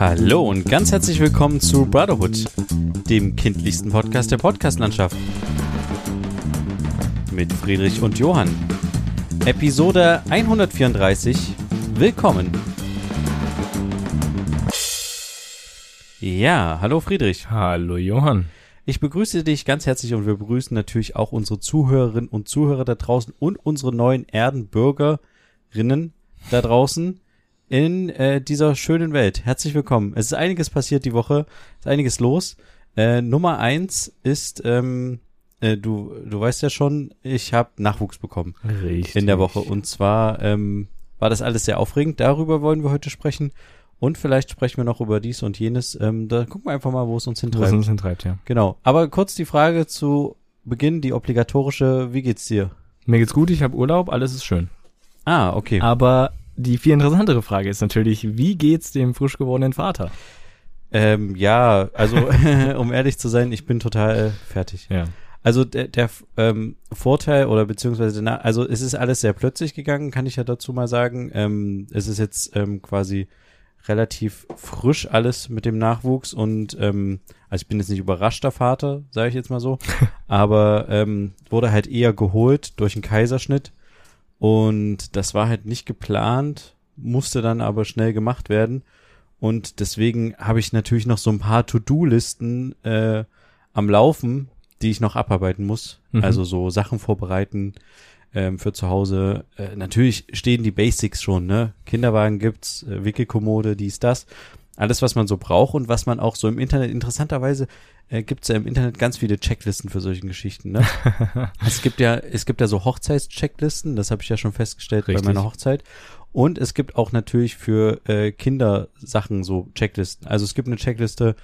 Hallo und ganz herzlich willkommen zu Brotherhood, dem kindlichsten Podcast der Podcastlandschaft. Mit Friedrich und Johann. Episode 134. Willkommen. Ja, hallo Friedrich. Hallo Johann. Ich begrüße dich ganz herzlich und wir begrüßen natürlich auch unsere Zuhörerinnen und Zuhörer da draußen und unsere neuen Erdenbürgerinnen da draußen in äh, dieser schönen Welt. Herzlich willkommen. Es ist einiges passiert die Woche, ist einiges los. Äh, Nummer eins ist, ähm, äh, du, du weißt ja schon, ich habe Nachwuchs bekommen Richtig. in der Woche. Und zwar ähm, war das alles sehr aufregend. Darüber wollen wir heute sprechen. Und vielleicht sprechen wir noch über dies und jenes. Ähm, da gucken wir einfach mal, wo es uns Wo es hintreibt. uns hintreibt, ja. Genau. Aber kurz die Frage zu Beginn, die obligatorische, wie geht's dir? Mir geht's gut, ich habe Urlaub, alles ist schön. Ah, okay. Aber die viel interessantere Frage ist natürlich, wie geht's dem frisch gewordenen Vater? Ähm, ja, also um ehrlich zu sein, ich bin total äh, fertig. Ja. Also der, der ähm, Vorteil oder beziehungsweise, na, also es ist alles sehr plötzlich gegangen, kann ich ja dazu mal sagen. Ähm, es ist jetzt ähm, quasi relativ frisch alles mit dem Nachwuchs und ähm, also ich bin jetzt nicht überraschter Vater, sage ich jetzt mal so, aber ähm, wurde halt eher geholt durch einen Kaiserschnitt und das war halt nicht geplant, musste dann aber schnell gemacht werden und deswegen habe ich natürlich noch so ein paar To-Do-Listen äh, am Laufen, die ich noch abarbeiten muss. Mhm. Also so Sachen vorbereiten ähm, für zu Hause. Äh, natürlich stehen die Basics schon, ne? Kinderwagen gibt's, äh, Wickelkommode, dies, das. Alles, was man so braucht und was man auch so im Internet, interessanterweise äh, gibt's ja im Internet ganz viele Checklisten für solche Geschichten, ne? es gibt ja, es gibt ja so Hochzeitschecklisten, das habe ich ja schon festgestellt Richtig. bei meiner Hochzeit. Und es gibt auch natürlich für äh, Kindersachen so Checklisten. Also es gibt eine Checkliste,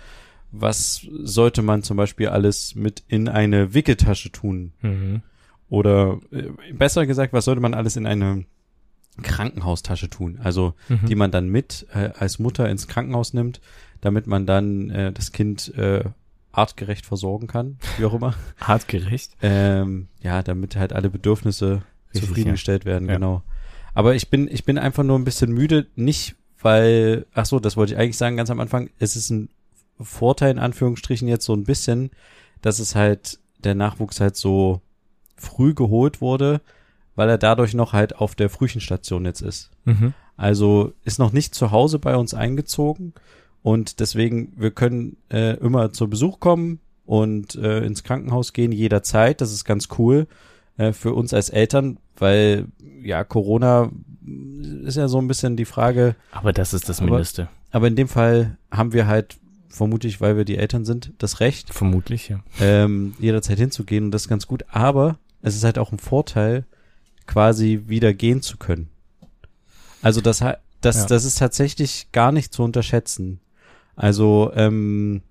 was sollte man zum Beispiel alles mit in eine Wickeltasche tun? Mhm. Oder äh, besser gesagt, was sollte man alles in eine Krankenhaustasche tun? Also Mhm. die man dann mit äh, als Mutter ins Krankenhaus nimmt, damit man dann äh, das Kind äh, artgerecht versorgen kann, wie auch immer. Artgerecht. ähm, ja, damit halt alle Bedürfnisse Richtig, zufriedengestellt werden, Ja. genau. Aber ich bin, ich bin einfach nur ein bisschen müde, nicht weil, ach so, das wollte ich eigentlich sagen ganz am Anfang, es ist ein Vorteil in Anführungsstrichen jetzt so ein bisschen, dass es halt, der Nachwuchs halt so früh geholt wurde, weil er dadurch noch halt auf der Frühchenstation jetzt ist. Mhm. Also ist noch nicht zu Hause bei uns eingezogen und deswegen, wir können äh, immer zu Besuch kommen und äh, ins Krankenhaus gehen jederzeit. Das ist ganz cool äh, für uns als Eltern, weil ja Corona ist ja so ein bisschen die Frage, Aber das ist das Aber- Mindeste. aber in dem Fall haben wir halt vermutlich, weil wir die Eltern sind, das Recht, Vermutlich, ja. ähm, jederzeit hinzugehen und das ist ganz gut. Aber es ist halt auch ein Vorteil, quasi wieder gehen zu können. Also das, das, Ja. das ist tatsächlich gar nicht zu unterschätzen. Also ähm,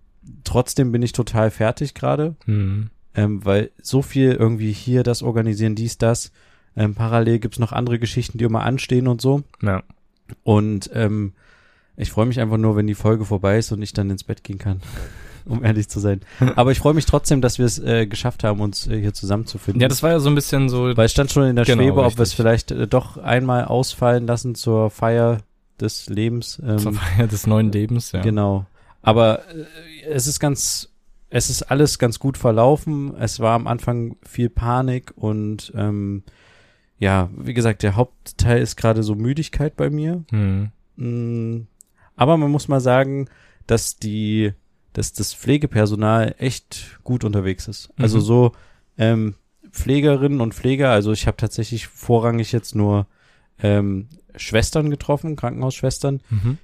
trotzdem bin ich total fertig gerade, Mhm. ähm, weil so viel irgendwie hier das organisieren, dies, das. Ähm, parallel gibt's noch andere Geschichten, die immer anstehen und so. Ja. Und ähm, ich freue mich einfach nur, wenn die Folge vorbei ist und ich dann ins Bett gehen kann, um ehrlich zu sein. Aber ich freue mich trotzdem, dass wir es äh, geschafft haben, uns äh, hier zusammenzufinden. ja, das war ja so ein bisschen so, Weil es stand schon in der Genau, Schwebe, ob wir es vielleicht äh, doch einmal ausfallen lassen zur Feier des Lebens. Ähm, zur Feier des neuen Lebens, ja. Genau. Aber äh, es ist ganz, es ist alles ganz gut verlaufen. Es war am Anfang viel Panik und ähm, ja, wie gesagt, der Hauptteil ist gerade so Müdigkeit bei mir. Mhm. Mm, Aber man muss mal sagen, dass die, dass das Pflegepersonal echt gut unterwegs ist. Also Mhm. so ähm, Pflegerinnen und Pfleger, also ich habe tatsächlich vorrangig jetzt nur ähm, Schwestern getroffen, Krankenhausschwestern, Mhm.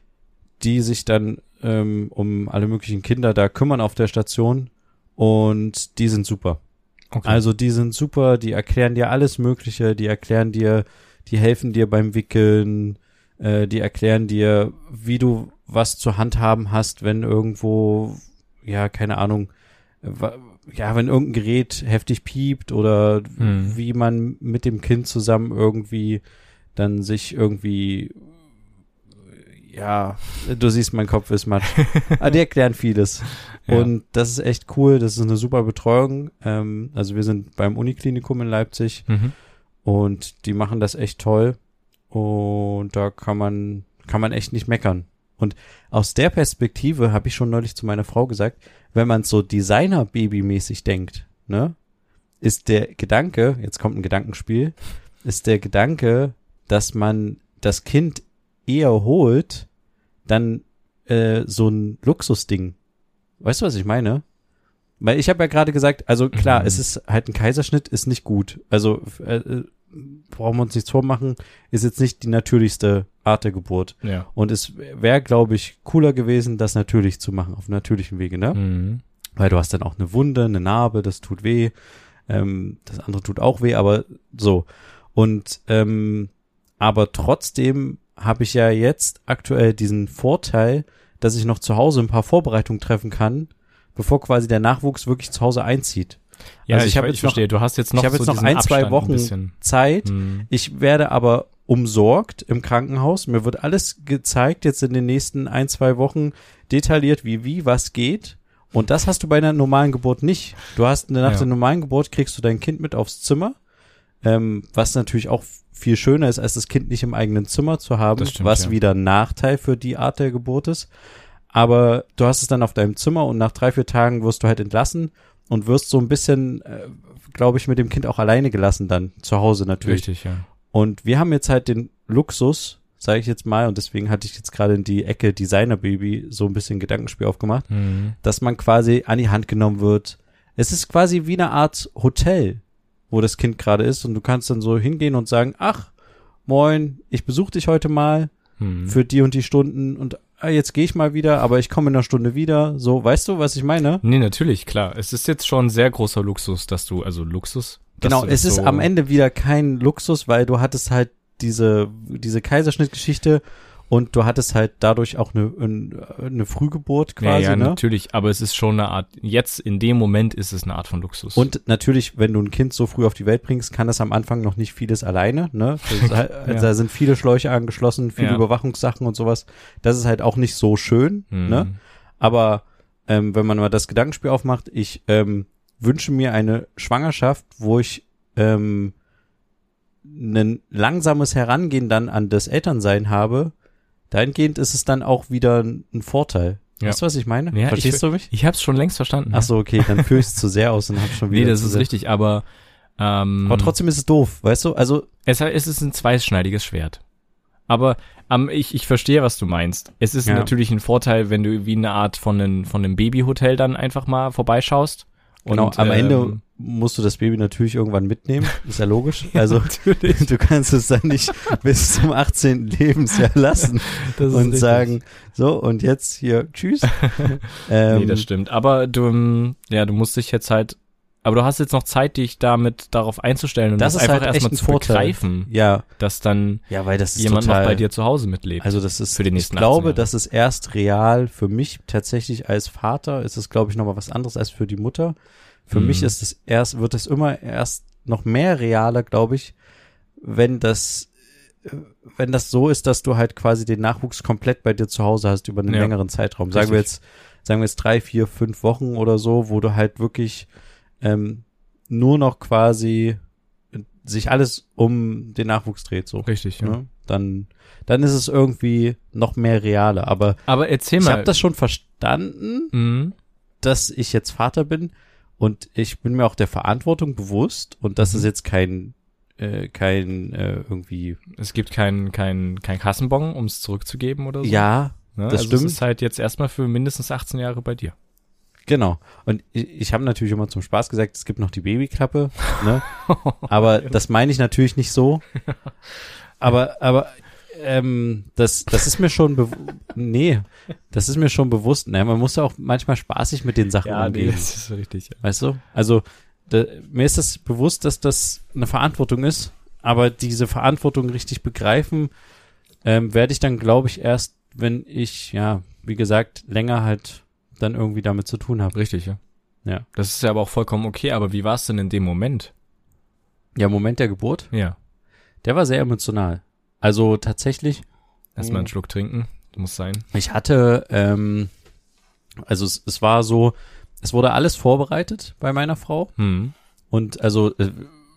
die sich dann ähm, um alle möglichen Kinder da kümmern auf der Station und die sind super. Okay. Also die sind super, die erklären dir alles Mögliche, die erklären dir, die helfen dir beim Wickeln, äh, die erklären dir, wie du was zu handhaben hast, wenn irgendwo, ja, keine Ahnung, ja, wenn irgendein Gerät heftig piept oder Hm. wie man mit dem Kind zusammen irgendwie dann sich irgendwie, ja, du siehst, mein Kopf ist matsch. Aber die erklären vieles. Ja. Und das ist echt cool. Das ist eine super Betreuung. Ähm, also wir sind beim Uniklinikum in Leipzig Mhm. und die machen das echt toll. Und da kann man, kann man echt nicht meckern. Und aus der Perspektive habe ich schon neulich zu meiner Frau gesagt, wenn man so Designer-Baby-mäßig denkt, ne, ist der Gedanke, jetzt kommt ein Gedankenspiel, ist der Gedanke, dass man das Kind eher holt, dann äh, so ein Luxusding. Weißt du, was ich meine? Weil ich habe ja gerade gesagt, also klar, Mhm. es ist halt ein Kaiserschnitt, ist nicht gut. Also äh, äh, brauchen wir uns nichts vormachen, ist jetzt nicht die natürlichste Art der Geburt. Ja. Und es wäre, glaube ich, cooler gewesen, das natürlich zu machen, auf natürlichem Wege, ne? Mhm. Weil du hast dann auch eine Wunde, eine Narbe, das tut weh. Ähm, das andere tut auch weh, aber so. Und ähm, aber trotzdem habe ich ja jetzt aktuell diesen Vorteil, dass ich noch zu Hause ein paar Vorbereitungen treffen kann, bevor quasi der Nachwuchs wirklich zu Hause einzieht. Ja, Also ich, ich hab ich jetzt noch- verstehe. Du hast jetzt noch ich habe so jetzt noch ein, zwei Abstand Wochen bisschen. Zeit. Mhm. Ich werde aber umsorgt im Krankenhaus. Mir wird alles gezeigt jetzt in den nächsten ein, zwei Wochen detailliert, wie, wie, was geht. Und das hast du bei einer normalen Geburt nicht. Du hast nach Ja. der normalen Geburt kriegst du dein Kind mit aufs Zimmer, ähm, was natürlich auch viel schöner ist, als das Kind nicht im eigenen Zimmer zu haben, stimmt, was ja. wieder ein Nachteil für die Art der Geburt ist. Aber du hast es dann auf deinem Zimmer und nach drei, vier Tagen wirst du halt entlassen und wirst so ein bisschen, äh, glaube ich, mit dem Kind auch alleine gelassen dann zu Hause natürlich. Richtig, ja. Und wir haben jetzt halt den Luxus, sage ich jetzt mal, und deswegen hatte ich jetzt gerade in die Ecke Designer Baby so ein bisschen Gedankenspiel aufgemacht, Mhm. dass man quasi an die Hand genommen wird. Es ist quasi wie eine Art Hotel, wo das Kind gerade ist und du kannst dann so hingehen und sagen, ach, moin, ich besuche dich heute mal Mhm. für die und die Stunden und jetzt gehe ich mal wieder, aber ich komme in einer Stunde wieder. So, weißt du, was ich meine? Nee, natürlich, klar. Es ist jetzt schon sehr großer Luxus, dass du, also Luxus. Genau, es ist so, am Ende wieder kein Luxus, weil du hattest halt diese, diese Kaiserschnittgeschichte und du hattest halt dadurch auch eine, eine Frühgeburt Ja, quasi, ja, ne? natürlich, aber es ist schon eine Art, jetzt in dem Moment ist es eine Art von Luxus. Und natürlich, wenn du ein Kind so früh auf die Welt bringst, kann das am Anfang noch nicht vieles alleine, ne? Ist halt, Ja. Da sind viele Schläuche angeschlossen, viele Ja. Überwachungssachen und sowas. Das ist halt auch nicht so schön, Mhm. ne? Aber ähm, wenn man mal das Gedankenspiel aufmacht, ich ähm, wünsche mir eine Schwangerschaft, wo ich ähm, ein langsames Herangehen dann an das Elternsein habe. Dahingehend ist es dann auch wieder ein Vorteil. Ja. Weißt du, was ich meine? Ja, Verstehst ich- du mich? Ich hab's schon längst verstanden. Ach so, okay, dann führe ich es zu sehr aus und habe schon wieder. Nee, das ist sehr- richtig, aber, ähm, Aber trotzdem ist es doof, weißt du? Also es, es ist ein zweischneidiges Schwert. Aber ähm, ich, ich verstehe, was du meinst. Es ist Ja. natürlich ein Vorteil, wenn du wie eine Art von einem, von einem Babyhotel dann einfach mal vorbeischaust. genau, Und, am Ende ähm, musst du das Baby natürlich irgendwann mitnehmen, ist ja logisch. Also natürlich. du kannst es dann nicht bis zum 18. Lebensjahr lassen und richtig. sagen, so und jetzt hier tschüss. ähm, nee, das stimmt. Aber du, ähm, ja, du musst dich jetzt halt, aber du hast jetzt noch Zeit, dich damit darauf einzustellen und Das das, ist einfach halt erstmal ein zu Vorteil. begreifen, ja, dass dann ja, weil das jemand total, noch bei dir zu Hause mitlebt. Also das ist, für die ich nächsten 18 glaube, das ist erst real für mich tatsächlich als Vater. Ist es, glaube ich, nochmal was anderes als für die Mutter. Für Mhm. mich ist es erst, wird es immer erst noch mehr realer, glaube ich, wenn das, äh, wenn das so ist, dass du halt quasi den Nachwuchs komplett bei dir zu Hause hast über einen Ja. längeren Zeitraum. Sagen wir Richtig. jetzt, sagen wir jetzt drei, vier, fünf Wochen oder so, wo du halt wirklich ähm, nur noch quasi sich alles um den Nachwuchs dreht, so. Richtig, ja. Ne? Dann, dann ist es irgendwie noch mehr realer. Aber Aber erzähl ich mal. habe das schon verstanden, Mhm. dass ich jetzt Vater bin und ich bin mir auch der Verantwortung bewusst und das Mhm. ist jetzt kein äh, kein äh, irgendwie Es gibt kein, kein, kein Kassenbon, um es zurückzugeben oder so. ja ne? das also stimmt. Es ist halt jetzt erstmal für mindestens 18 Jahre bei dir. genau und ich, ich habe natürlich immer zum Spaß gesagt es gibt noch die Babyklappe ne aber das meine ich natürlich nicht so aber aber ähm, das das ist mir schon bew- nee das ist mir schon bewusst ne man muss ja auch manchmal spaßig mit den Sachen umgehen das ist richtig. Ja. Weißt du? Also da, mir ist das bewusst, dass das eine Verantwortung ist, aber diese Verantwortung richtig begreifen ähm, werde ich dann, glaube ich, erst, wenn ich, ja, wie gesagt, länger halt dann irgendwie damit zu tun habe. Richtig, ja. Ja. Das ist ja aber auch vollkommen okay, aber wie war es denn in dem Moment? Ja, Moment der Geburt, Ja. der war sehr emotional. Also tatsächlich, Erstmal einen Schluck trinken. Muss sein. ich hatte, ähm, also es, es war so, es wurde alles vorbereitet bei meiner Frau. Hm. Und also äh,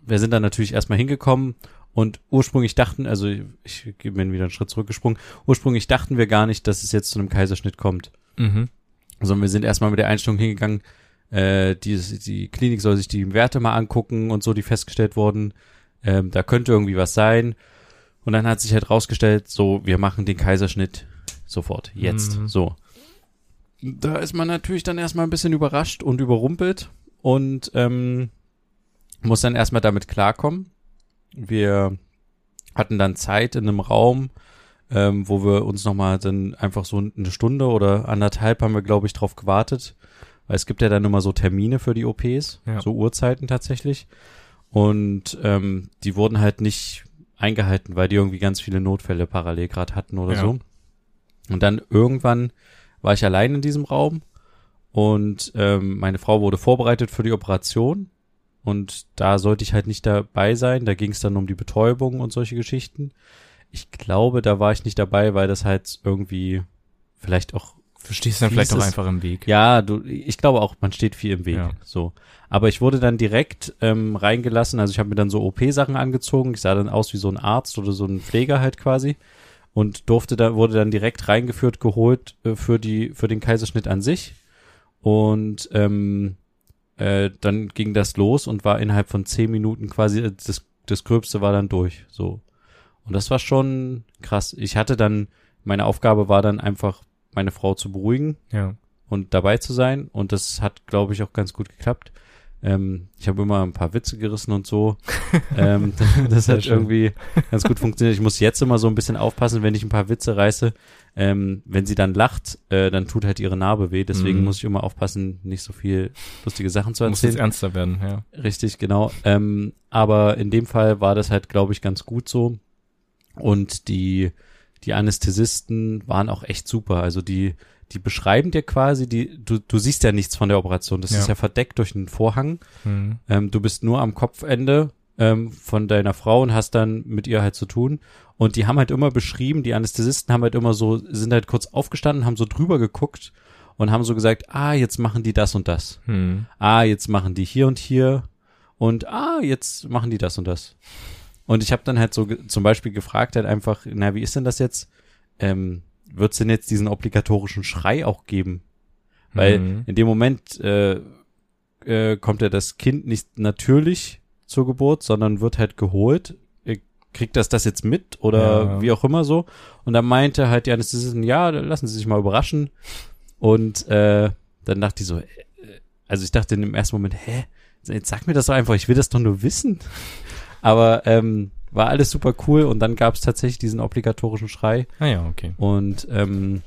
wir sind dann natürlich erstmal hingekommen Und ursprünglich dachten, also ich, ich bin wieder einen Schritt zurückgesprungen, ursprünglich dachten wir gar nicht, dass es jetzt zu einem Kaiserschnitt kommt. Mhm. Sondern wir sind erstmal mit der Einstellung hingegangen, äh, die, die Klinik soll sich die Werte mal angucken und so, die festgestellt wurden. Ähm, da könnte irgendwie was sein. Und dann hat sich halt rausgestellt, so, wir machen den Kaiserschnitt sofort, jetzt, Mhm. so. Da ist man natürlich dann erstmal ein bisschen überrascht und überrumpelt und ähm, muss dann erstmal damit klarkommen. Wir hatten dann Zeit in einem Raum, ähm, wo wir uns nochmal dann einfach so eine Stunde oder anderthalb haben wir, glaube ich, drauf gewartet. Weil es gibt ja dann immer so Termine für die OPs, Ja. so Uhrzeiten tatsächlich. Und ähm, die wurden halt nicht eingehalten, weil die irgendwie ganz viele Notfälle parallel gerade hatten oder Ja. so. Und dann irgendwann war ich allein in diesem Raum und ähm, meine Frau wurde vorbereitet für die Operation und da sollte ich halt nicht dabei sein. Da ging es dann um die Betäubung und solche Geschichten. Ich glaube, da war ich nicht dabei, weil das halt irgendwie vielleicht auch Du stehst dann vielleicht auch einfach im Weg. ja, du, ich glaube auch, man steht viel im Weg. Ja. So. Aber ich wurde dann direkt ähm, reingelassen. Also ich habe mir dann so OP-Sachen angezogen. Ich sah dann aus wie so ein Arzt oder so ein Pfleger halt quasi. Und durfte da, wurde dann direkt reingeführt, geholt äh, für die, für den Kaiserschnitt an sich. Und ähm, äh, dann ging das los und war innerhalb von zehn Minuten quasi, äh, das, das Gröbste war dann durch. So. Und das war schon krass. Ich hatte dann, meine Aufgabe war dann einfach, meine Frau zu beruhigen Ja. und dabei zu sein. Und das hat, glaube ich, auch ganz gut geklappt. Ähm, ich habe immer ein paar Witze gerissen und so. ähm, das hat irgendwie ganz gut funktioniert. Ich muss jetzt immer so ein bisschen aufpassen, wenn ich ein paar Witze reiße. Ähm, wenn sie dann lacht, äh, dann tut halt ihre Narbe weh. Deswegen Mhm. muss ich immer aufpassen, nicht so viel lustige Sachen zu Muss jetzt erzählen. ernster werden, ja. Richtig, genau. Ähm, aber in dem Fall war das halt, glaube ich, ganz gut so. Und die, die Anästhesisten waren auch echt super. Also die, die beschreiben dir quasi, die, du, du siehst ja nichts von der Operation. Das Ja. ist ja verdeckt durch einen Vorhang. Mhm. Ähm, du bist nur am Kopfende ähm, von deiner Frau und hast dann mit ihr halt zu tun. Und die haben halt immer beschrieben, die Anästhesisten haben halt immer so, sind halt kurz aufgestanden, haben so drüber geguckt und haben so gesagt, ah, jetzt machen die das und das Mhm. ah, jetzt machen die hier und hier und ah, jetzt machen die das und das. Und ich habe dann halt so zum Beispiel gefragt halt einfach, na, wie ist denn das jetzt? Ähm, Wird es denn jetzt diesen obligatorischen Schrei auch geben? Weil Mhm. in dem Moment äh, äh, kommt ja das Kind nicht natürlich zur Geburt, sondern wird halt geholt. Äh, Kriegt das das jetzt mit oder Ja. wie auch immer so? Und dann meinte halt die Anästhesistin, ja, lassen Sie sich mal überraschen. Und äh, dann dachte ich so, äh, also ich dachte in dem ersten Moment, hä, jetzt sag mir das doch einfach, ich will das doch nur wissen. Aber ähm, war alles super cool und dann gab es tatsächlich diesen obligatorischen Schrei. Ah ja, okay. Und ähm,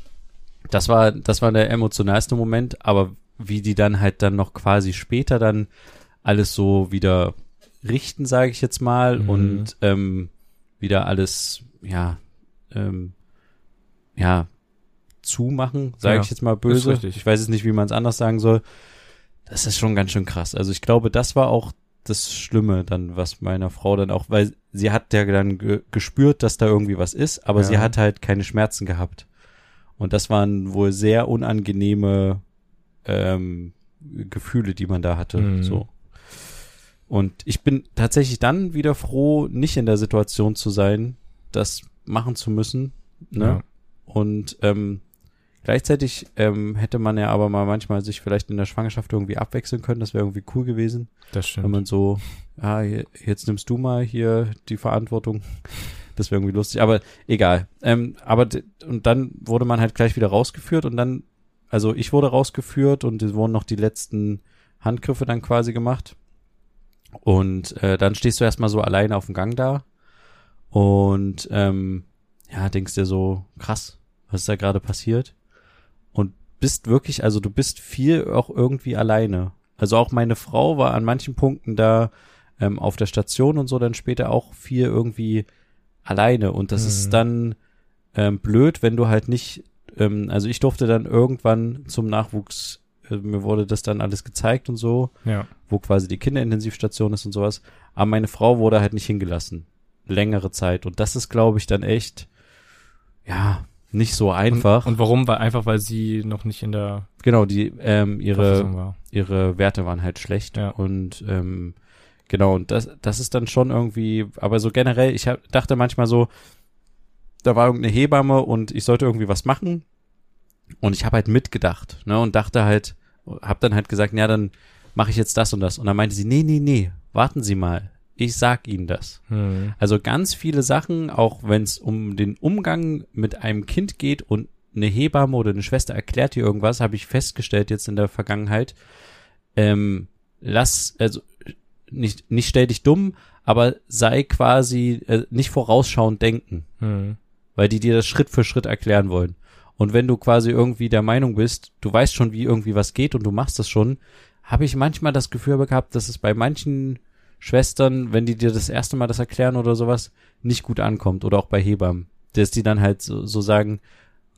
das war, das war der emotionalste Moment, aber wie die dann halt dann noch quasi später dann alles so wieder richten, sage ich jetzt mal, Mhm. und ähm, wieder alles, ja, ähm, ja, zumachen, sage Ja, ich jetzt mal böse. Ich weiß es nicht, wie man es anders sagen soll. Das ist schon ganz schön krass. Also ich glaube, das war auch das Schlimme dann, was meiner Frau dann auch, weil sie hat ja dann ge gespürt, dass da irgendwie was ist, aber Ja. sie hat halt keine Schmerzen gehabt. Und das waren wohl sehr unangenehme ähm, Gefühle, die man da hatte. Mhm. So. Und ich bin tatsächlich dann wieder froh, nicht in der Situation zu sein, das machen zu müssen. Ne? Ja. Und ähm, gleichzeitig ähm, hätte man ja aber mal manchmal sich vielleicht in der Schwangerschaft irgendwie abwechseln können. Das wäre irgendwie cool gewesen, Das wenn stimmt. man so, ah, je- jetzt nimmst du mal hier die Verantwortung. Das wäre irgendwie lustig, aber egal. Ähm, aber und dann wurde man halt gleich wieder rausgeführt und dann, also ich wurde rausgeführt und es wurden noch die letzten Handgriffe dann quasi gemacht. Und äh, dann stehst du erstmal so alleine auf dem Gang da und ähm, ja, denkst dir so, krass, was ist da gerade passiert? Bist wirklich, also du bist viel auch irgendwie alleine. Also auch meine Frau war an manchen Punkten da ähm, auf der Station und so dann später auch viel irgendwie alleine. Und das Mhm. ist dann ähm, blöd, wenn du halt nicht, ähm, also ich durfte dann irgendwann zum Nachwuchs, äh, mir wurde das dann alles gezeigt und so Ja. wo quasi die Kinderintensivstation ist und sowas. Aber meine Frau wurde halt nicht hingelassen. Längere Zeit. Und das ist, glaube ich, dann echt, ja, nicht so einfach. Und, und warum? Weil einfach, weil sie noch nicht in der genau, die, ähm, ihre, war. ihre Werte waren halt schlecht. Ja. Und ähm, genau, und das, das ist dann schon irgendwie, aber so generell, ich hab, dachte manchmal so, da war irgendeine Hebamme und ich sollte irgendwie was machen. Und ich habe halt mitgedacht, ne, und dachte halt, hab dann halt gesagt, ja, dann mache ich jetzt das und das. Und dann meinte sie, nee, nee, nee, warten Sie mal. Ich sag Ihnen das. Hm. Also ganz viele Sachen, auch wenn es um den Umgang mit einem Kind geht und eine Hebamme oder eine Schwester erklärt dir irgendwas, habe ich festgestellt jetzt in der Vergangenheit. Ähm, lass, also nicht, nicht stell dich dumm, aber sei quasi äh, nicht vorausschauend denken, Hm. weil die dir das Schritt für Schritt erklären wollen. Und wenn du quasi irgendwie der Meinung bist, du weißt schon, wie irgendwie was geht und du machst das schon, habe ich manchmal das Gefühl gehabt, dass es bei manchen Schwestern, wenn die dir das erste Mal das erklären oder sowas, nicht gut ankommt oder auch bei Hebammen, dass die dann halt so, so sagen,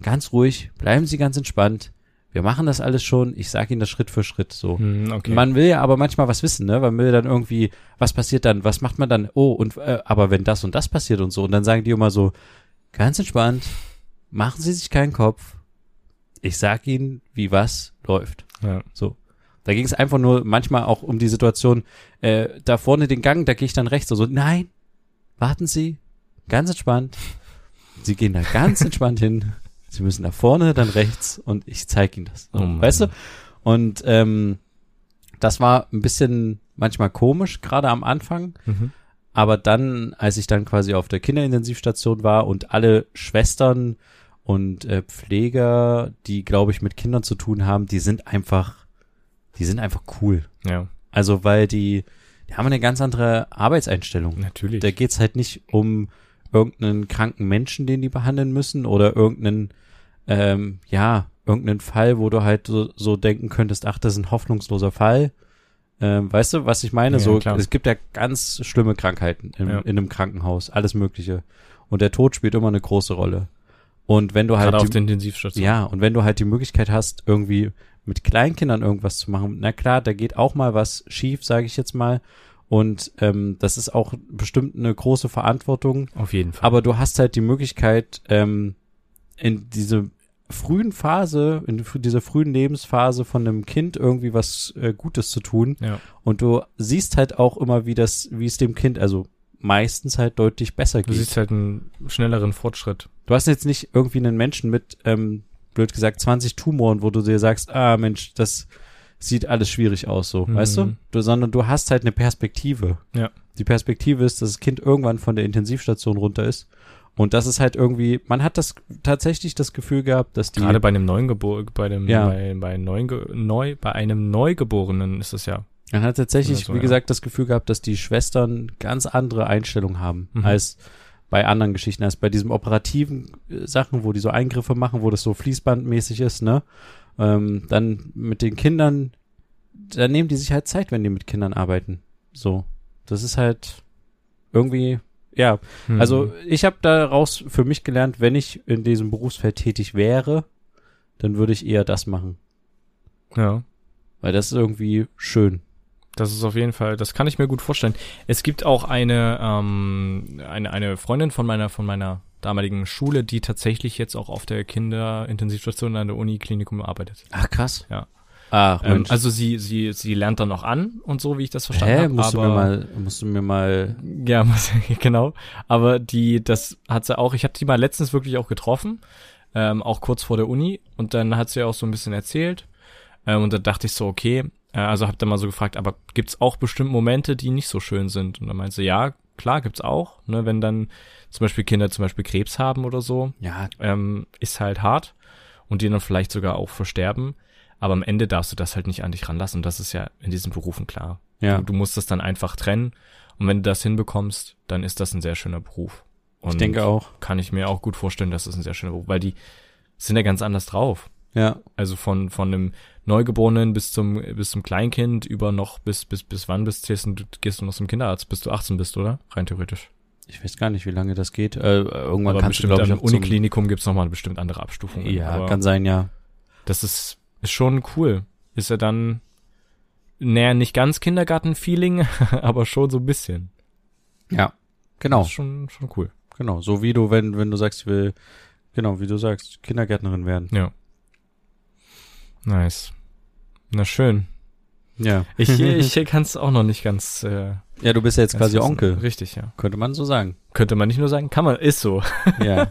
ganz ruhig, bleiben Sie ganz entspannt, wir machen das alles schon, ich sage Ihnen das Schritt für Schritt so. Hm, okay. Man will ja aber manchmal was wissen, ne? Man will dann irgendwie, was passiert dann, was macht man dann? Oh, und äh, aber wenn das und das passiert und so, und dann sagen die immer so, ganz entspannt, machen Sie sich keinen Kopf. Ich sag Ihnen, wie was läuft. ja. Da ging es einfach nur manchmal auch um die Situation, äh, da vorne den Gang, da gehe ich dann rechts. Also, nein, warten Sie, ganz entspannt. Sie gehen da ganz entspannt hin. Sie müssen da vorne, dann rechts und ich zeige Ihnen das. Oh weißt du? Und ähm, das war ein bisschen manchmal komisch, gerade am Anfang. Mhm. Aber dann, als ich dann quasi auf der Kinderintensivstation war und alle Schwestern und äh, Pfleger, die, glaube ich, mit Kindern zu tun haben, die sind einfach, die sind einfach cool. Ja, Also, weil die, die haben eine ganz andere Arbeitseinstellung. natürlich. Da geht's halt nicht um irgendeinen kranken Menschen, den die behandeln müssen oder irgendeinen, ähm, ja, irgendeinen Fall, wo du halt so, so denken könntest, ach, das ist ein hoffnungsloser Fall. Ähm, weißt du, was ich meine? Ja, so, klar. es gibt ja ganz schlimme Krankheiten im, Ja. in einem Krankenhaus, alles Mögliche. Und der Tod spielt immer eine große Rolle. Und wenn du halt Gerade auf die- der Intensivstation. ja, und wenn du halt die Möglichkeit hast, irgendwie mit Kleinkindern irgendwas zu machen, na klar, da geht auch mal was schief, sage ich jetzt mal. Und ähm, das ist auch bestimmt eine große Verantwortung. Auf jeden Fall. Aber du hast halt die Möglichkeit, ähm, in diese frühen Phase, in dieser frühen Lebensphase von einem Kind irgendwie was äh, Gutes zu tun. ja. Und du siehst halt auch immer, wie das, wie es dem Kind, also meistens halt deutlich besser Du geht. siehst halt einen schnelleren Fortschritt. Du hast jetzt nicht irgendwie einen Menschen mit, ähm, blöd gesagt, 20 Tumoren, wo du dir sagst, ah Mensch, das sieht alles schwierig aus, so, Mhm. weißt du? du? Sondern du hast halt eine Perspektive. Ja. Die Perspektive ist, dass das Kind irgendwann von der Intensivstation runter ist. Und das ist halt irgendwie, man hat das tatsächlich das Gefühl gehabt, dass die, Gerade bei einem neuen Gebor bei dem, Ja. bei, bei, neuen Ge neu, bei einem Neugeborenen ist es ja. man hat tatsächlich, so, wie ja. gesagt, das Gefühl gehabt, dass die Schwestern ganz andere Einstellungen haben Mhm. als bei anderen Geschichten, als bei diesem operativen äh, Sachen, wo die so Eingriffe machen, wo das so fließbandmäßig ist, ne? Ähm, dann mit den Kindern, da nehmen die sich halt Zeit, wenn die mit Kindern arbeiten. So. Das ist halt irgendwie, ja. Hm. Also ich habe daraus für mich gelernt, wenn ich in diesem Berufsfeld tätig wäre, dann würde ich eher das machen. ja. Weil das ist irgendwie schön. Das ist auf jeden Fall, das kann ich mir gut vorstellen. Es gibt auch eine, ähm, eine, eine Freundin von meiner, von meiner damaligen Schule, die tatsächlich jetzt auch auf der Kinderintensivstation an der Uniklinikum arbeitet. Ach, krass. Ja. Ach, Ähm, Mensch. also sie, sie, sie lernt dann noch an und so, wie ich das verstanden habe. Musst du aber, mir mal, musst du mir mal, Ja, muss- genau. Aber die, das hat sie auch, ich habe die mal letztens wirklich auch getroffen, ähm, auch kurz vor der Uni. Und dann hat sie auch so ein bisschen erzählt. Ähm, und da dachte ich so, okay, also hab dann mal so gefragt, aber gibt's auch bestimmt Momente, die nicht so schön sind? Und dann meinte sie, ja, klar, gibt's auch. Ne, wenn dann zum Beispiel Kinder zum Beispiel Krebs haben oder so, ja, ähm, ist halt hart. Und die dann vielleicht sogar auch versterben. Aber am Ende darfst du das halt nicht an dich ranlassen. Das ist ja in diesen Berufen klar. ja. Du, du musst das dann einfach trennen. Und wenn du das hinbekommst, dann ist das ein sehr schöner Beruf. Und Ich denke auch. Kann ich mir auch gut vorstellen, dass das ein sehr schöner Beruf, weil die sind ja ganz anders drauf. Ja, Also von, von einem Neugeborenen bis zum, bis zum Kleinkind über noch bis, bis, bis wann bist du, gehst du noch zum Kinderarzt, bis du 18 bist, oder? Rein theoretisch. ich weiß gar nicht, wie lange das geht. Äh, irgendwann Aber kannst du, bestimmt glaube ich, zum- Uniklinikum gibt's noch nochmal bestimmt andere Abstufungen. Ja, Aber kann sein, ja. das ist, ist schon cool. Ist ja dann, naja, nicht ganz Kindergarten-Feeling, aber schon so ein bisschen. Ja, genau, Das ist schon, schon cool. genau. So wie du, wenn, wenn du sagst, ich will, genau, wie du sagst, Kindergärtnerin werden. Ja. Nice. Na schön. Ja. Ich, ich kann es auch noch nicht ganz. Äh, Ja, du bist ja jetzt quasi wissen. Onkel. Richtig, ja. Könnte man so sagen. Könnte man nicht nur sagen, kann man, ist so. Ja.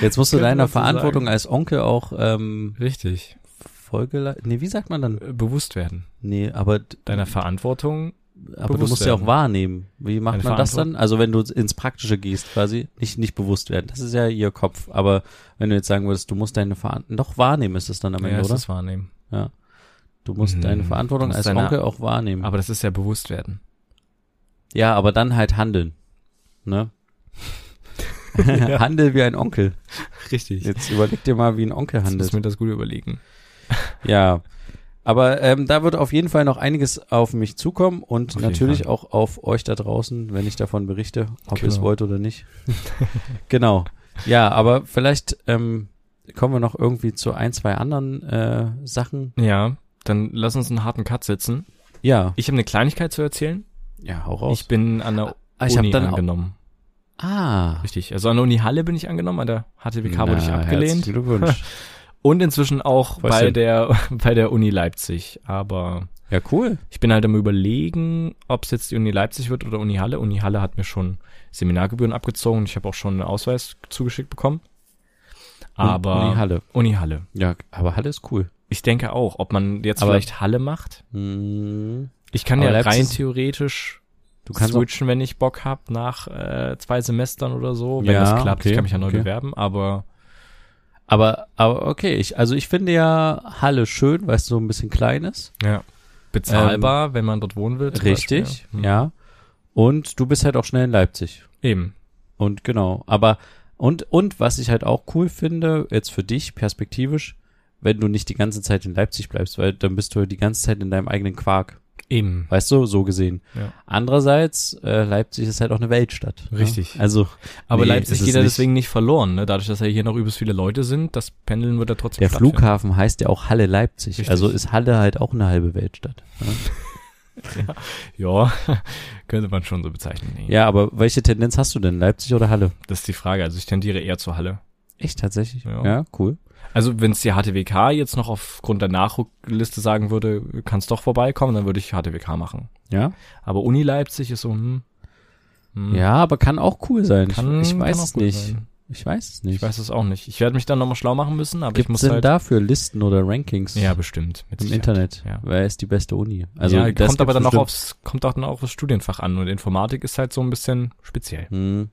Jetzt musst du deiner so Verantwortung sagen. als Onkel auch ähm, Richtig. Folge. Nee, wie sagt man dann? Äh, Bewusst werden. Nee, aber Deiner Verantwortung. aber du musst ja auch wahrnehmen. Wie macht Deine man das dann? Also wenn du ins Praktische gehst, quasi nicht nicht bewusst werden. Das ist ja ihr Kopf. Aber wenn du jetzt sagen würdest, du musst deine Verantwortung doch wahrnehmen, ist es dann am Ende, ja, ist oder? das wahrnehmen. Du musst Mhm. deine Verantwortung musst als deine- Onkel auch wahrnehmen. Aber das ist ja bewusst werden. ja, aber dann halt handeln. Ne? Handel wie ein Onkel. Richtig. Jetzt überleg dir mal, wie ein Onkel Jetzt handelt. müssen wir das gut überlegen. Ja. Aber ähm, da wird auf jeden Fall noch einiges auf mich zukommen und Auf natürlich auch auf euch da draußen, wenn ich davon berichte, ob ihr es Genau. wollt oder nicht. genau. Ja, aber vielleicht ähm, kommen wir noch irgendwie zu ein, zwei anderen äh, Sachen. Ja, dann lass uns einen harten Cut setzen. Ja. Ich habe eine Kleinigkeit zu erzählen. Ja, hau raus. Ich bin an der Ah, ich Uni dann angenommen. ah. Richtig. Also an der Uni Halle bin ich angenommen, an der HTWK wurde ich Na, abgelehnt. Glückwunsch. Und inzwischen auch Was bei denn? der, bei der Uni Leipzig. Aber ja, cool. ich bin halt am überlegen, ob es jetzt die Uni Leipzig wird oder Uni Halle. Uni Halle hat mir schon Seminargebühren abgezogen und ich habe auch schon einen Ausweis zugeschickt bekommen. Aber Uni Halle. Uni Halle. Ja, aber Halle ist cool. Ich denke auch, ob man jetzt Aber- vielleicht Halle macht. Hm, Ich kann ja rein theoretisch du kannst switchen, wenn ich Bock hab nach äh, zwei Semestern oder so, wenn Ja, das klappt. okay, ich kann mich ja neu okay. bewerben, aber aber, aber okay, ich, also ich finde ja Halle schön, weil es so ein bisschen klein ist. ja, bezahlbar, wenn man dort wohnen will. Richtig, Beispiel. Hm. ja. Und du bist halt auch schnell in Leipzig. Eben. Und genau, aber und und was ich halt auch cool finde, jetzt für dich perspektivisch, wenn du nicht die ganze Zeit in Leipzig bleibst, weil dann bist du die ganze Zeit in deinem eigenen Quark, Eben. weißt du, so gesehen. Ja. Andererseits, äh, Leipzig ist halt auch eine Weltstadt. Richtig. Ne? Also, Aber Nee, Leipzig geht ja deswegen nicht verloren, ne? Dadurch, dass ja hier noch übelst viele Leute sind, das Pendeln wird ja trotzdem der. Flughafen heißt ja auch Halle Leipzig. Richtig. Also ist Halle halt auch eine halbe Weltstadt. Ne? Ja, könnte man schon so bezeichnen. Nee. Ja, aber welche Tendenz hast du denn? Leipzig oder Halle? Das ist die Frage. Also ich tendiere eher zur Halle. Echt tatsächlich? Ja. ja cool. Also wenn es die HTWK jetzt noch aufgrund der Nachrückliste sagen würde, kannst doch vorbeikommen, dann würde ich HTWK machen. Ja. Aber Uni Leipzig ist so, hm, hm, Ja, aber kann auch cool sein. kann, ich, ich weiß es nicht. sein. Ich weiß es nicht. Ich weiß es auch nicht. Ich werde mich dann nochmal schlau machen müssen, aber ich Gibt es muss denn halt. dafür Listen oder Rankings ja, bestimmt. Mit im Sicherheit. Internet? Ja. Wer ist die beste Uni? Also ja, das kommt aber gibt's dann auch aufs, kommt auch dann auch aufs Studienfach an und Informatik ist halt so ein bisschen speziell. Hm.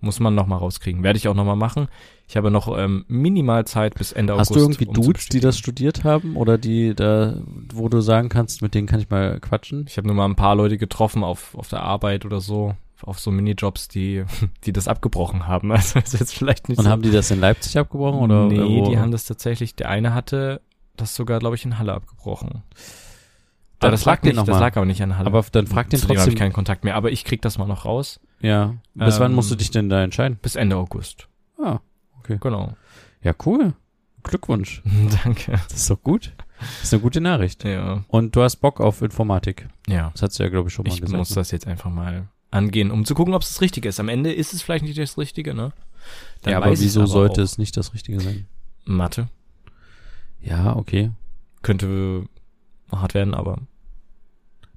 Muss man nochmal rauskriegen. Werde ich auch nochmal machen. Ich habe noch ähm, minimal Zeit bis Ende Hast August. du irgendwie um Dudes, die das studiert haben oder die da, wo du sagen kannst, mit denen kann ich mal quatschen? Ich habe nur mal ein paar Leute getroffen auf, auf der Arbeit oder so, auf so Minijobs, die, die das abgebrochen haben. Also ist jetzt vielleicht nicht Und so. haben die das in Leipzig abgebrochen oder? nee, irgendwo? die haben das tatsächlich, der eine hatte das sogar, glaube ich, in Halle abgebrochen. Aber das lag den nicht, das lag aber nicht an Halle. Aber dann frag den Zu dem habe trotzdem. ich keinen Kontakt mehr. Aber ich krieg das mal noch raus. ja. Bis wann Ähm, musst du dich denn da entscheiden? Bis Ende August. Ah, Genau. ja, cool. Glückwunsch. Danke. Das ist doch gut. Das ist eine gute Nachricht. Ja. Und du hast Bock auf Informatik. Ja. Das hast du ja, glaube ich, schon mal Ich gesagt. muss ne? das jetzt einfach mal angehen, um zu gucken, ob es das Richtige ist. Am Ende ist es vielleicht nicht das Richtige, ne? Dann ja, aber wieso sollte auch. es nicht das Richtige sein? Mathe Ja, okay. könnte hart werden, aber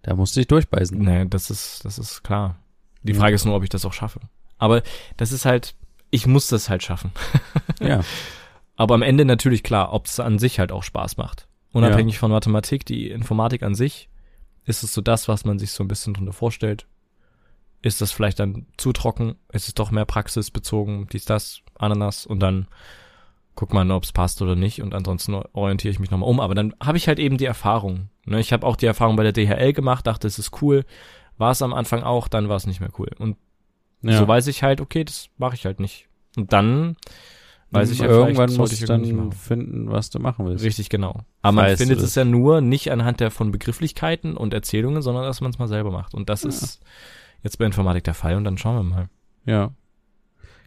Da musst du dich durchbeißen. ne, das ist, das ist klar. Die Ja. Frage ist nur, ob ich das auch schaffe. Aber das ist halt, ich muss das halt schaffen. Ja. Aber am Ende natürlich klar, ob es an sich halt auch Spaß macht. Unabhängig von Mathematik, die Informatik an sich, ist es so das, was man sich so ein bisschen drunter vorstellt. Ist das vielleicht dann zu trocken? Ist es doch mehr praxisbezogen? Dies, das, Ananas und dann guck mal, ob es passt oder nicht und ansonsten orientiere ich mich nochmal um. Aber dann habe ich halt eben die Erfahrung. Ne? Ich habe auch die Erfahrung bei der DHL gemacht, dachte, es ist cool. War es am Anfang auch, dann war es nicht mehr cool. Und ja. so weiß ich halt, okay, das mache ich halt nicht. Und dann weiß ich ja, Irgendwann musst sollte ich dann finden, was du machen willst. Richtig, genau. Aber man findet es ja nur nicht anhand der von Begrifflichkeiten und Erzählungen, sondern dass man es mal selber macht. Und das Ja. ist jetzt bei Informatik der Fall und dann schauen wir mal. Ja.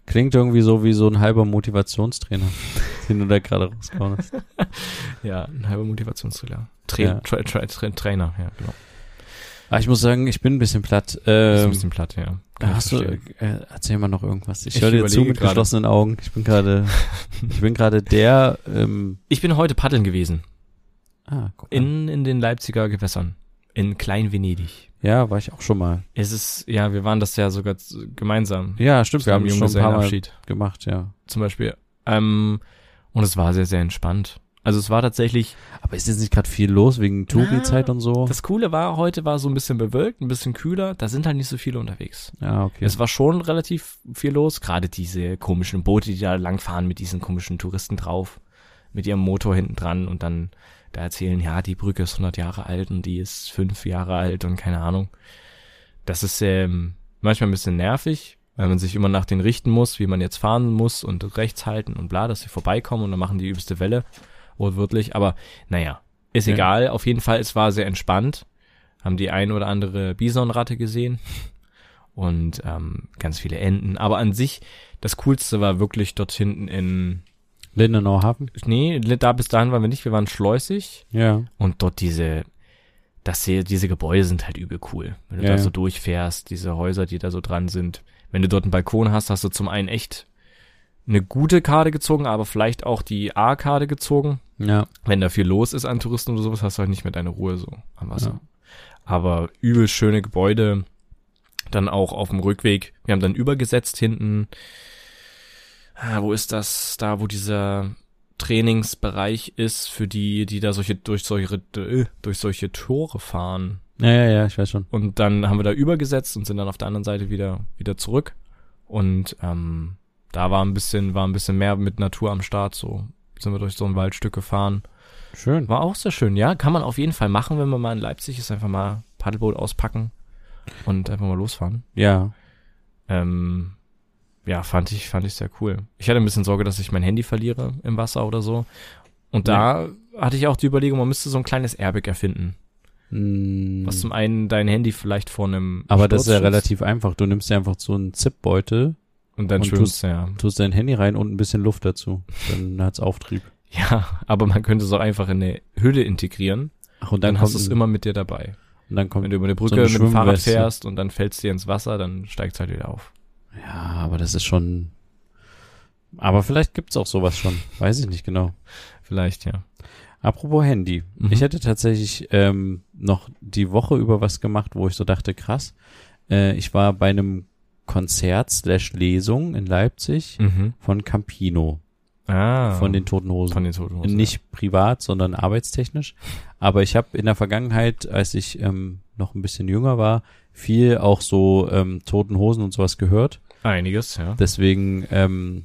Klingt irgendwie so wie so ein halber Motivationstrainer, den du da gerade rausgehauen hast. Ja, ein halber Motivationstrailer. Tra Ja. Tra Tra Tra Trainer, ja, genau. Ah, ich muss sagen, ich bin ein bisschen platt. Ähm, ein bisschen platt, ja. Kann hast du, äh, erzähl mal noch irgendwas. Ich, Ich höre dir zu mit gerade. geschlossenen Augen. Ich bin gerade, ich bin gerade der, ähm, Ich bin heute paddeln gewesen. Ah, guck mal. In, in den Leipziger Gewässern. In Klein-Venedig. Ja, war ich auch schon mal. Es ist, ja, wir waren das ja sogar gemeinsam. Ja, stimmt, wir haben schon ein paar Mal Junggesellenabschied gemacht, ja. zum Beispiel. Ähm, und es war sehr, sehr entspannt. Also es war tatsächlich, Aber ist jetzt nicht gerade viel los wegen Touri-Zeit und so? das Coole war, heute war so ein bisschen bewölkt, ein bisschen kühler, da sind halt nicht so viele unterwegs. ja, okay. Es war schon relativ viel los, gerade diese komischen Boote, die da langfahren mit diesen komischen Touristen drauf, mit ihrem Motor hinten dran und dann da erzählen, ja, die Brücke ist 100 Jahre alt und die ist fünf Jahre alt und keine Ahnung. Das ist ähm, manchmal ein bisschen nervig, weil man sich immer nach den richten muss, wie man jetzt fahren muss und rechts halten und bla, dass sie vorbeikommen und dann machen die übelste Welle, wortwörtlich. Aber naja, ist Ja. egal. Auf jeden Fall, es war sehr entspannt. Haben die ein oder andere Bisonratte gesehen und ähm, ganz viele Enten. Aber an sich, das Coolste war wirklich dort hinten in, Lindenau Hafen? nee, da bis dahin waren wir nicht, wir waren schleusig Ja. und dort diese, das hier, diese Gebäude sind halt übel cool. Wenn du Ja, da so durchfährst, diese Häuser, die da so dran sind. Wenn du dort einen Balkon hast, hast du zum einen echt eine gute Karte gezogen, aber vielleicht auch die A-Karte gezogen. Ja. Wenn da viel los ist an Touristen oder sowas, hast du halt nicht mehr deine Ruhe so am Wasser. Ja. Aber übel schöne Gebäude. Dann auch auf dem Rückweg. Wir haben dann übergesetzt hinten. Ah, wo ist das? Da, wo dieser Trainingsbereich ist für die, die da solche durch solche äh, durch solche Tore fahren. Ja, ja, ja, ich weiß schon. Und dann haben wir da übergesetzt und sind dann auf der anderen Seite wieder wieder zurück. Und ähm, da war ein bisschen war ein bisschen mehr mit Natur am Start. So sind wir durch so ein Waldstück gefahren. Schön. War auch sehr schön, ja. Kann man auf jeden Fall machen, wenn man mal in Leipzig ist. Einfach mal Paddelboot auspacken und einfach mal losfahren. Ja. Ähm, ja, fand ich, fand ich sehr cool. Ich hatte ein bisschen Sorge, dass ich mein Handy verliere im Wasser oder so. Und da hatte ich auch die Überlegung, man müsste so ein kleines Airbag erfinden. Mm, Was zum einen dein Handy vielleicht vor einem aber das ist ja Sturz schützt relativ einfach. Du nimmst dir einfach so einen Zipbeutel, und dann und schwimmst du, ja. tust dein Handy rein und ein bisschen Luft dazu. Dann hat's Auftrieb. Ja, aber man könnte es auch einfach in eine Hülle integrieren. Ach, und Dann, dann, hast du es immer mit dir dabei. Und dann kommt, Wenn du über eine so Brücke eine mit dem Fahrrad fährst und dann fällst du dir ins Wasser, dann steigt es halt wieder auf. Ja, aber das ist schon, aber vielleicht gibt's auch sowas schon. Weiß ich nicht genau. Vielleicht, ja. Apropos Handy. Mhm. Ich hätte tatsächlich ähm, noch die Woche über was gemacht, wo ich so dachte, krass. Äh, ich war bei einem Konzert slash Lesung in Leipzig Mhm. von Campino, Ah. von den Toten Hosen. von den Toten Hosen, Nicht privat, sondern arbeitstechnisch. Aber ich habe in der Vergangenheit, als ich ähm, noch ein bisschen jünger war, viel auch so ähm, Toten Hosen und sowas gehört. Einiges, ja. Deswegen ähm,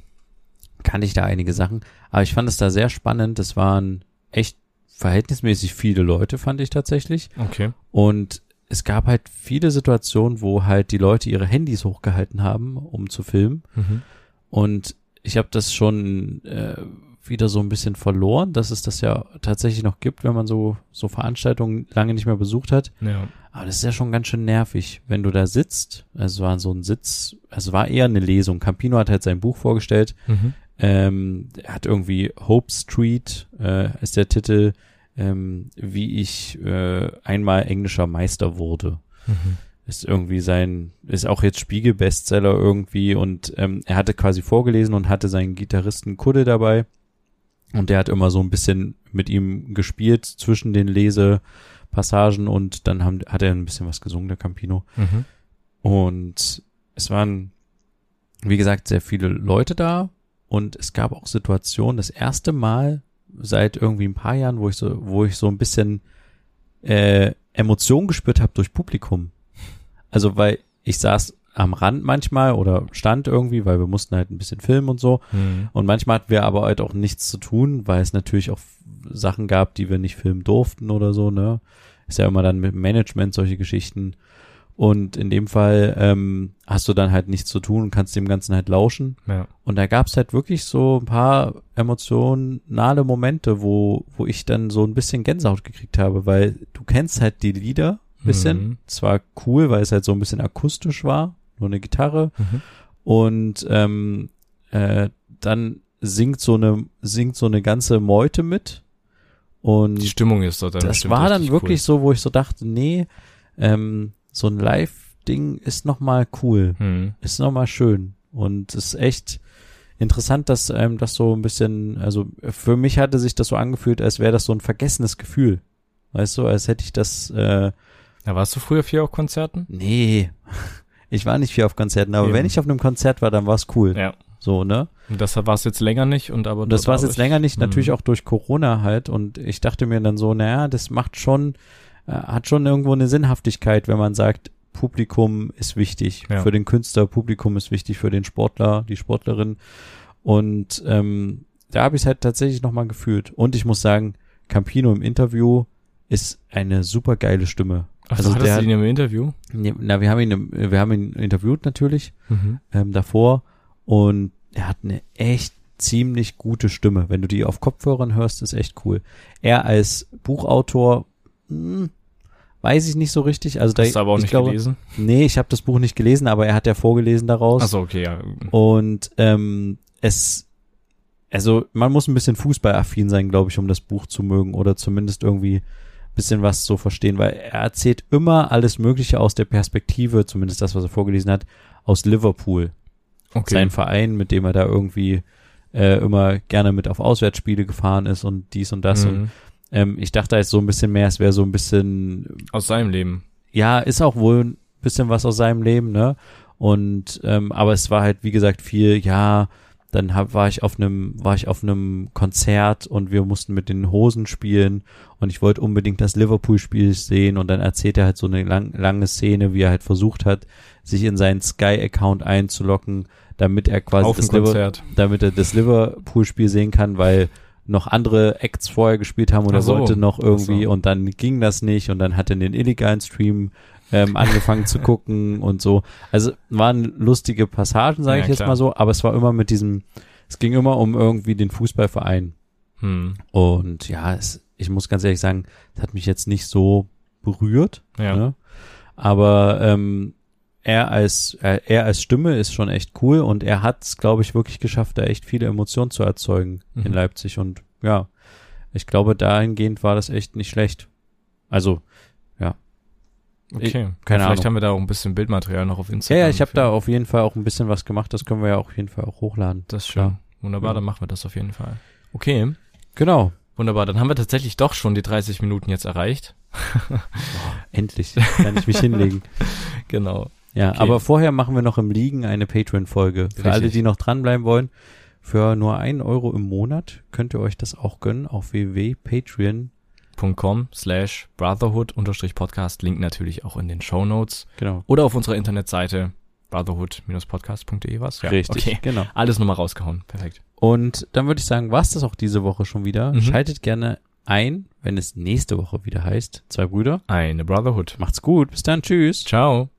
kann ich da einige Sachen. Aber ich fand es da sehr spannend. Das waren echt verhältnismäßig viele Leute, fand ich tatsächlich. Okay. Und es gab halt viele Situationen, wo halt die Leute ihre Handys hochgehalten haben, um zu filmen. Mhm. Und ich habe das schon äh, wieder so ein bisschen verloren, dass es das ja tatsächlich noch gibt, wenn man so so Veranstaltungen lange nicht mehr besucht hat. Ja. Aber das ist ja schon ganz schön nervig, wenn du da sitzt. Es war so ein Sitz, es war eher eine Lesung. Campino hat halt sein Buch vorgestellt. Mhm. Ähm, er hat irgendwie Hope Street äh, ist der Titel, ähm, wie ich äh, einmal englischer Meister wurde. Mhm. Ist irgendwie sein, ist auch jetzt Spiegel-Bestseller irgendwie und ähm, er hatte quasi vorgelesen und hatte seinen Gitarristen Kudde dabei und der hat immer so ein bisschen mit ihm gespielt zwischen den Lesepassagen und dann haben, hat er ein bisschen was gesungen, der Campino. Mhm. Und es waren, wie gesagt, sehr viele Leute da und es gab auch Situationen, das erste Mal seit irgendwie ein paar Jahren, wo ich so, wo ich so ein bisschen äh, Emotionen gespürt habe durch Publikum. Also weil ich saß am Rand manchmal oder stand irgendwie, weil wir mussten halt ein bisschen filmen und so. Mhm. Und manchmal hatten wir aber halt auch nichts zu tun, weil es natürlich auch Sachen gab, die wir nicht filmen durften oder so, ne? Ist ja immer dann mit Management solche Geschichten. Und in dem Fall ähm, hast du dann halt nichts zu tun und kannst dem Ganzen halt lauschen. Ja. Und da gab's halt wirklich so ein paar emotionale Momente, wo, wo ich dann so ein bisschen Gänsehaut gekriegt habe, weil du kennst halt die Lieder ein bisschen. Mhm. Zwar cool, weil es halt so ein bisschen akustisch war, nur eine Gitarre. Mhm. Und ähm, äh, dann singt so eine singt so eine ganze Meute mit. Und Die Stimmung ist dort dann das war dann wirklich so, wo ich so dachte, nee, ähm, so ein Live-Ding ist noch mal cool, Cool. Mhm. ist noch mal schön und ist echt interessant, dass ähm, das so ein bisschen, also für mich hatte sich das so angefühlt, als wäre das so ein vergessenes Gefühl. Weißt du, als hätte ich das, äh, Ja, warst du früher viel auf Konzerten? nee, ich war nicht viel auf Konzerten, aber Eben. wenn ich auf einem Konzert war, dann war es cool. Ja. So, ne? Und das war es jetzt länger nicht und aber das war es jetzt länger nicht, natürlich Mhm. auch durch Corona halt. Und ich dachte mir dann so, naja, das macht schon, äh, hat schon irgendwo eine Sinnhaftigkeit, wenn man sagt, Publikum ist wichtig Ja. für den Künstler, Publikum ist wichtig für den Sportler, die Sportlerin. Und ähm, da habe ich es halt tatsächlich nochmal gefühlt. Und ich muss sagen, Campino im Interview ist eine super geile Stimme. Ach, also hattest der du ihn im Interview? Na, wir haben ihn, im- wir haben ihn interviewt natürlich ähm, davor und er hat eine echt ziemlich gute Stimme. Wenn du die auf Kopfhörern hörst, ist echt cool. Er als Buchautor, hm, weiß ich nicht so richtig. Also da, Hast du aber auch ich nicht glaube, gelesen? Nee, ich habe das Buch nicht gelesen, aber er hat ja vorgelesen daraus. Achso, okay, ja. Und ähm, es, also man muss ein bisschen fußballaffin sein, glaube ich, um das Buch zu mögen oder zumindest irgendwie bisschen was zu verstehen, weil er erzählt immer alles Mögliche aus der Perspektive, zumindest das, was er vorgelesen hat, aus Liverpool. Okay. Sein Verein, mit dem er da irgendwie äh, immer gerne mit auf Auswärtsspiele gefahren ist und dies und das. Und Mhm. ähm, ich dachte jetzt so ein bisschen mehr, es wäre so ein bisschen Aus seinem Leben. ja, ist auch wohl ein bisschen was aus seinem Leben, ne? Und ähm, aber es war halt wie gesagt viel, ja, dann hab, war ich auf einem war ich auf einem Konzert und wir mussten mit den Hosen spielen und ich wollte unbedingt das Liverpool Spiel sehen und dann erzählt er halt so eine lang, lange Szene, wie er halt versucht hat, sich in seinen Sky Account einzuloggen, damit er quasi das Liver Konzert. damit er das Liverpool Spiel sehen kann, weil noch andere Acts vorher gespielt haben er Ach so. wollte noch irgendwie so. und dann ging das nicht und dann hat er den illegalen Stream ähm, angefangen zu gucken und so. Also waren lustige Passagen, sage Ja, ich jetzt klar. mal so, aber es war immer mit diesem, es ging immer um irgendwie den Fußballverein. Hm. Und ja, es, ich muss ganz ehrlich sagen, es hat mich jetzt nicht so berührt. Ja. Ne? Aber ähm, er als er, er als Stimme ist schon echt cool und er hat es, glaube ich, wirklich geschafft, da echt viele Emotionen zu erzeugen in Mhm. Leipzig. Und ja, ich glaube, dahingehend war das echt nicht schlecht. Also, Okay. Ich- keine ja, vielleicht Ahnung. haben wir da auch ein bisschen Bildmaterial noch auf ja, Instagram. ja, ich habe da auf jeden Fall auch ein bisschen was gemacht. Das können wir ja auf jeden Fall auch hochladen. Das ist schön. Klar. Wunderbar, Ja. dann machen wir das auf jeden Fall. Okay. Genau. Wunderbar, dann haben wir tatsächlich doch schon die 30 Minuten jetzt erreicht. Endlich kann ich mich hinlegen. Genau. Ja, Okay. aber vorher machen wir noch im Liegen eine Patreon-Folge. Für Richtig. alle, die noch dranbleiben wollen, für nur einen Euro im Monat könnt ihr euch das auch gönnen auf www.patreon. .com slash brotherhood unterstrich podcast. Link natürlich auch in den Show Notes Genau. oder auf unserer Internetseite brotherhood-podcast.de was? Richtig. Okay. Genau. Alles nochmal rausgehauen. Perfekt. Und dann würde ich sagen, war's das auch diese Woche schon wieder. Mhm. Schaltet gerne ein, wenn es nächste Woche wieder heißt. Zwei Brüder. Eine Brotherhood. Macht's gut. Bis dann. Tschüss. Ciao.